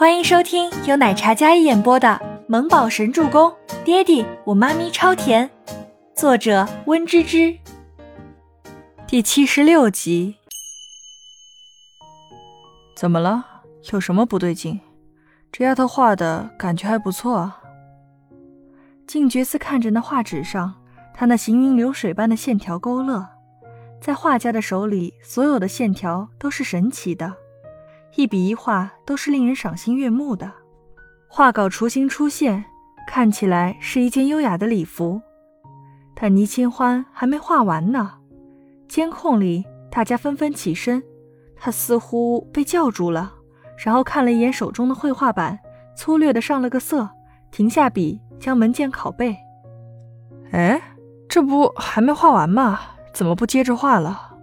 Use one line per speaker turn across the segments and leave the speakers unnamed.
欢迎收听由奶茶嘉一演播的《萌宝神助攻》，爹地我妈咪超甜，作者温芝芝。第七十六集。
怎么了？有什么不对劲？这丫头画的感觉还不错啊。
静觉寺看着那画纸上，她那行云流水般的线条勾勒，在画家的手里，所有的线条都是神奇的。一笔一画都是令人赏心悦目的，画稿雏形出现，看起来是一件优雅的礼服。但倪清欢还没画完呢，监控里大家纷纷起身，他似乎被叫住了，然后看了一眼手中的绘画板，粗略的上了个色，停下笔，将文件拷贝。
哎，这不还没画完吗？怎么不接着画了？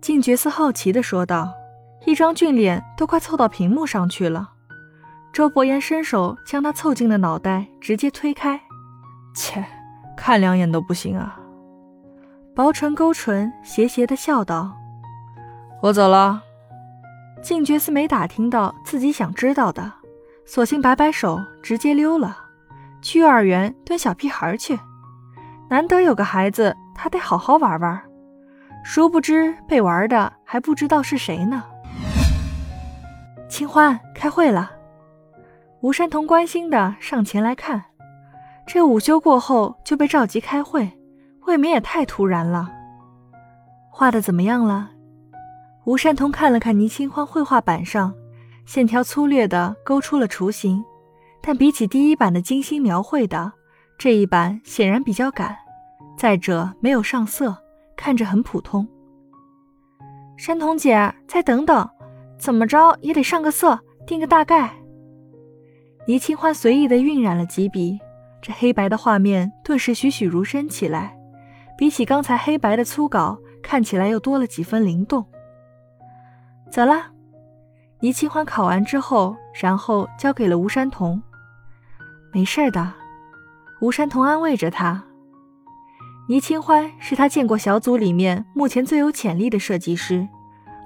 静觉寺好奇的说道。一张俊脸都快凑到屏幕上去了，周伯言伸手将他凑近的脑袋直接推开，
切，看两眼都不行啊！
薄唇勾唇，邪邪的笑道：“
我走了。”
静觉寺没打听到自己想知道的，索性摆摆手，直接溜了，去幼儿园蹲小屁孩去。难得有个孩子，他得好好玩玩。殊不知被玩的还不知道是谁呢。清欢开会了，吴山童关心的上前来看，这午休过后就被召集开会，未免也太突然了。画的怎么样了？吴山童看了看倪清欢绘画板上，线条粗略的勾出了雏形，但比起第一版的精心描绘的，这一版显然比较赶，再者没有上色，看着很普通。山童姐，再等等。怎么着也得上个色，定个大概。倪清欢随意的晕染了几笔，这黑白的画面顿时栩栩如生起来，比起刚才黑白的粗稿，看起来又多了几分灵动。走了，倪清欢考完之后，然后交给了吴山童。没事的，吴山童安慰着他。倪清欢是他见过小组里面目前最有潜力的设计师，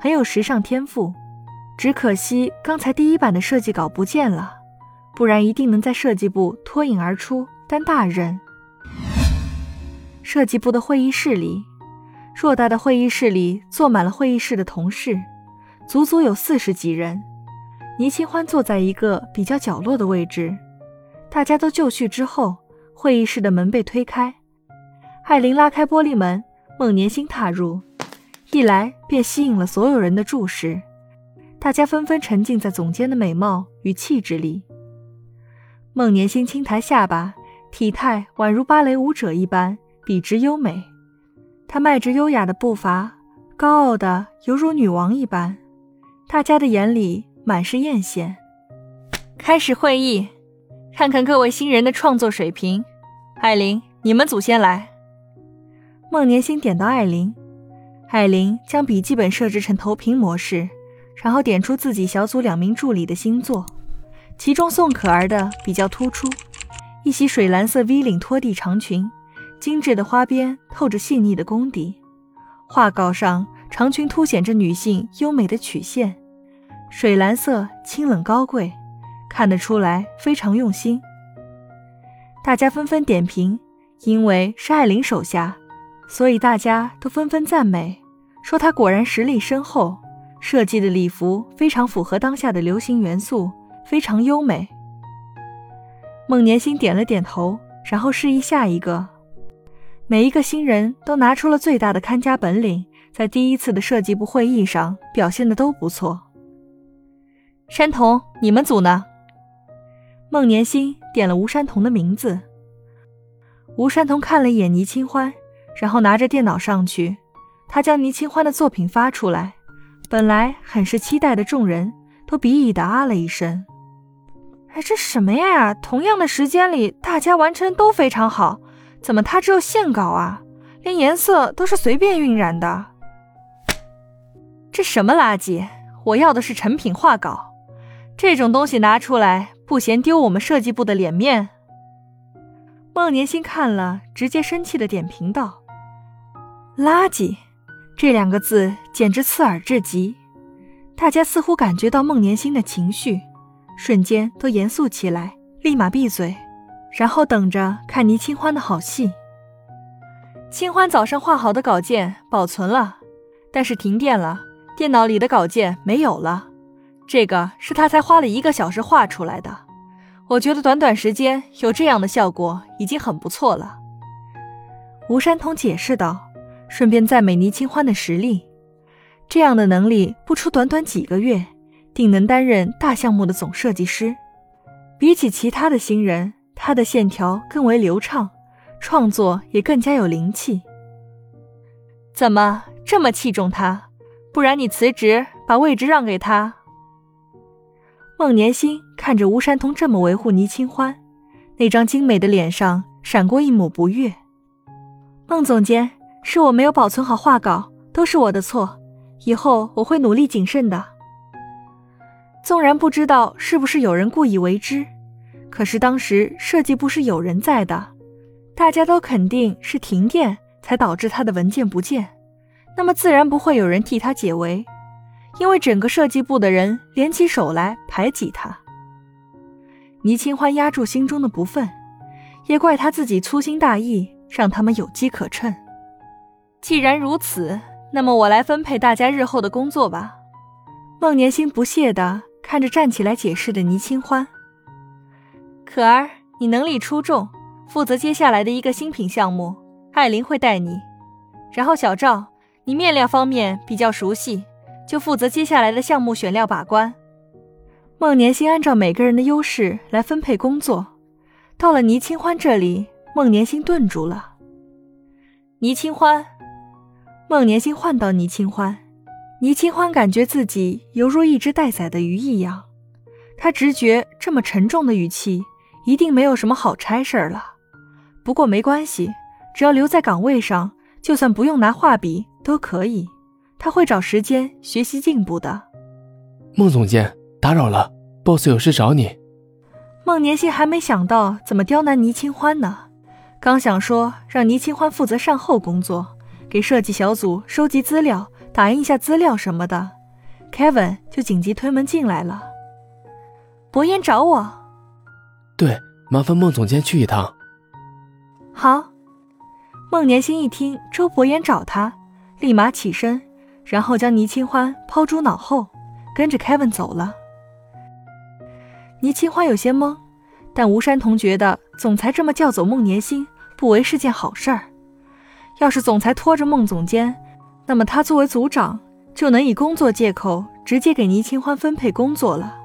很有时尚天赋。只可惜刚才第一版的设计稿不见了，不然一定能在设计部脱颖而出，担大任。设计部的会议室里，偌大的会议室里坐满了会议室的同事，足足有四十几人。倪清欢坐在一个比较角落的位置，大家都就绪之后，会议室的门被推开，艾琳拉开玻璃门，孟年星踏入，一来便吸引了所有人的注视。大家纷纷沉浸在总监的美貌与气质里。孟年星轻抬下巴，体态宛如芭蕾舞者一般，笔直优美。她迈着优雅的步伐，高傲的犹如女王一般。大家的眼里满是艳羡。开始会议，看看各位新人的创作水平。艾琳，你们组先来。孟年星点到艾琳，艾琳将笔记本设置成投屏模式。然后点出自己小组两名助理的星座，其中宋可儿的比较突出，一袭水蓝色 V 领拖地长裙，精致的花边透着细腻的功底。画稿上长裙凸显着女性优美的曲线，水蓝色清冷高贵，看得出来非常用心。大家纷纷点评，因为是艾琳手下，所以大家都纷纷赞美，说她果然实力深厚。设计的礼服非常符合当下的流行元素，非常优美。孟年星点了点头，然后示意下一个。每一个新人都拿出了最大的看家本领，在第一次的设计部会议上表现的都不错。山童，你们组呢？孟年星点了吴山童的名字。吴山童看了一眼倪清欢，然后拿着电脑上去，他将倪清欢的作品发出来。本来很是期待的众人都鄙夷的啊了一声：“哎，这什么呀？同样的时间里，大家完成都非常好，怎么他只有线稿啊？连颜色都是随便晕染的，这什么垃圾？我要的是成品画稿，这种东西拿出来不嫌丢我们设计部的脸面？”孟年星看了，直接生气的点评道：“垃圾。”这两个字简直刺耳至极，大家似乎感觉到孟年星的情绪，瞬间都严肃起来，立马闭嘴，然后等着看倪清欢的好戏。清欢早上画好的稿件保存了，但是停电了，电脑里的稿件没有了。这个是他才花了一个小时画出来的，我觉得短短时间有这样的效果已经很不错了。吴山童解释道，顺便赞美倪清欢的实力。这样的能力，不出短短几个月，定能担任大项目的总设计师。比起其他的新人，他的线条更为流畅。创作也更加有灵气。怎么这么器重他？不然你辞职，把位置让给他。孟年心看着吴山童这么维护倪清欢，那张精美的脸上闪过一抹不悦。孟总监，是我没有保存好画稿，都是我的错，以后我会努力谨慎的。纵然不知道是不是有人故意为之，可是当时设计部是有人在的。大家都肯定是停电才导致他的文件不见，那么自然不会有人替他解围，因为整个设计部的人联起手来排挤他。倪清欢压住心中的不忿，也怪他自己粗心大意，让他们有机可乘。既然如此，那么我来分配大家日后的工作吧。孟年心不屑地看着站起来解释的倪清欢，可儿，你能力出众。负责接下来的一个新品项目，艾琳会带你。然后小赵，你面料方面比较熟悉，就负责接下来的项目选料把关。孟年心按照每个人的优势来分配工作。到了倪清欢这里，孟年心顿住了。倪清欢，孟年心换到倪清欢，倪清欢感觉自己犹如一只待宰的鱼一样。他直觉这么沉重的语气，一定没有什么好差事儿了。不过没关系，只要留在岗位上，就算不用拿画笔都可以。他会找时间学习进步的。
孟总监，打扰了，boss 有事找你。
孟年心还没想到怎么刁难倪清欢呢，刚想说让倪清欢负责善后工作，给设计小组收集资料、打印一下资料什么的，Kevin 就紧急推门进来了。博言找我。
对，麻烦孟总监去一趟。
好，孟年心一听周伯言找他，立马起身，然后将倪清欢抛诸脑后，跟着 Kevin 走了。倪清欢有些懵，但吴山童觉得总裁这么叫走孟年心，不为是件好事儿。要是总裁拖着孟总监，那么他作为组长就能以工作借口直接给倪清欢分配工作了。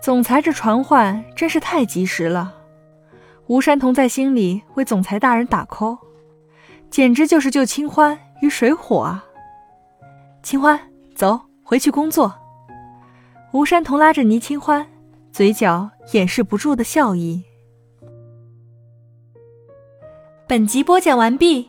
总裁这传唤真是太及时了。吴山童在心里为总裁大人打 call，简直就是救清欢于水火啊！清欢，走回去工作。吴山童拉着倪清欢，嘴角掩饰不住的笑意。本集播讲完毕，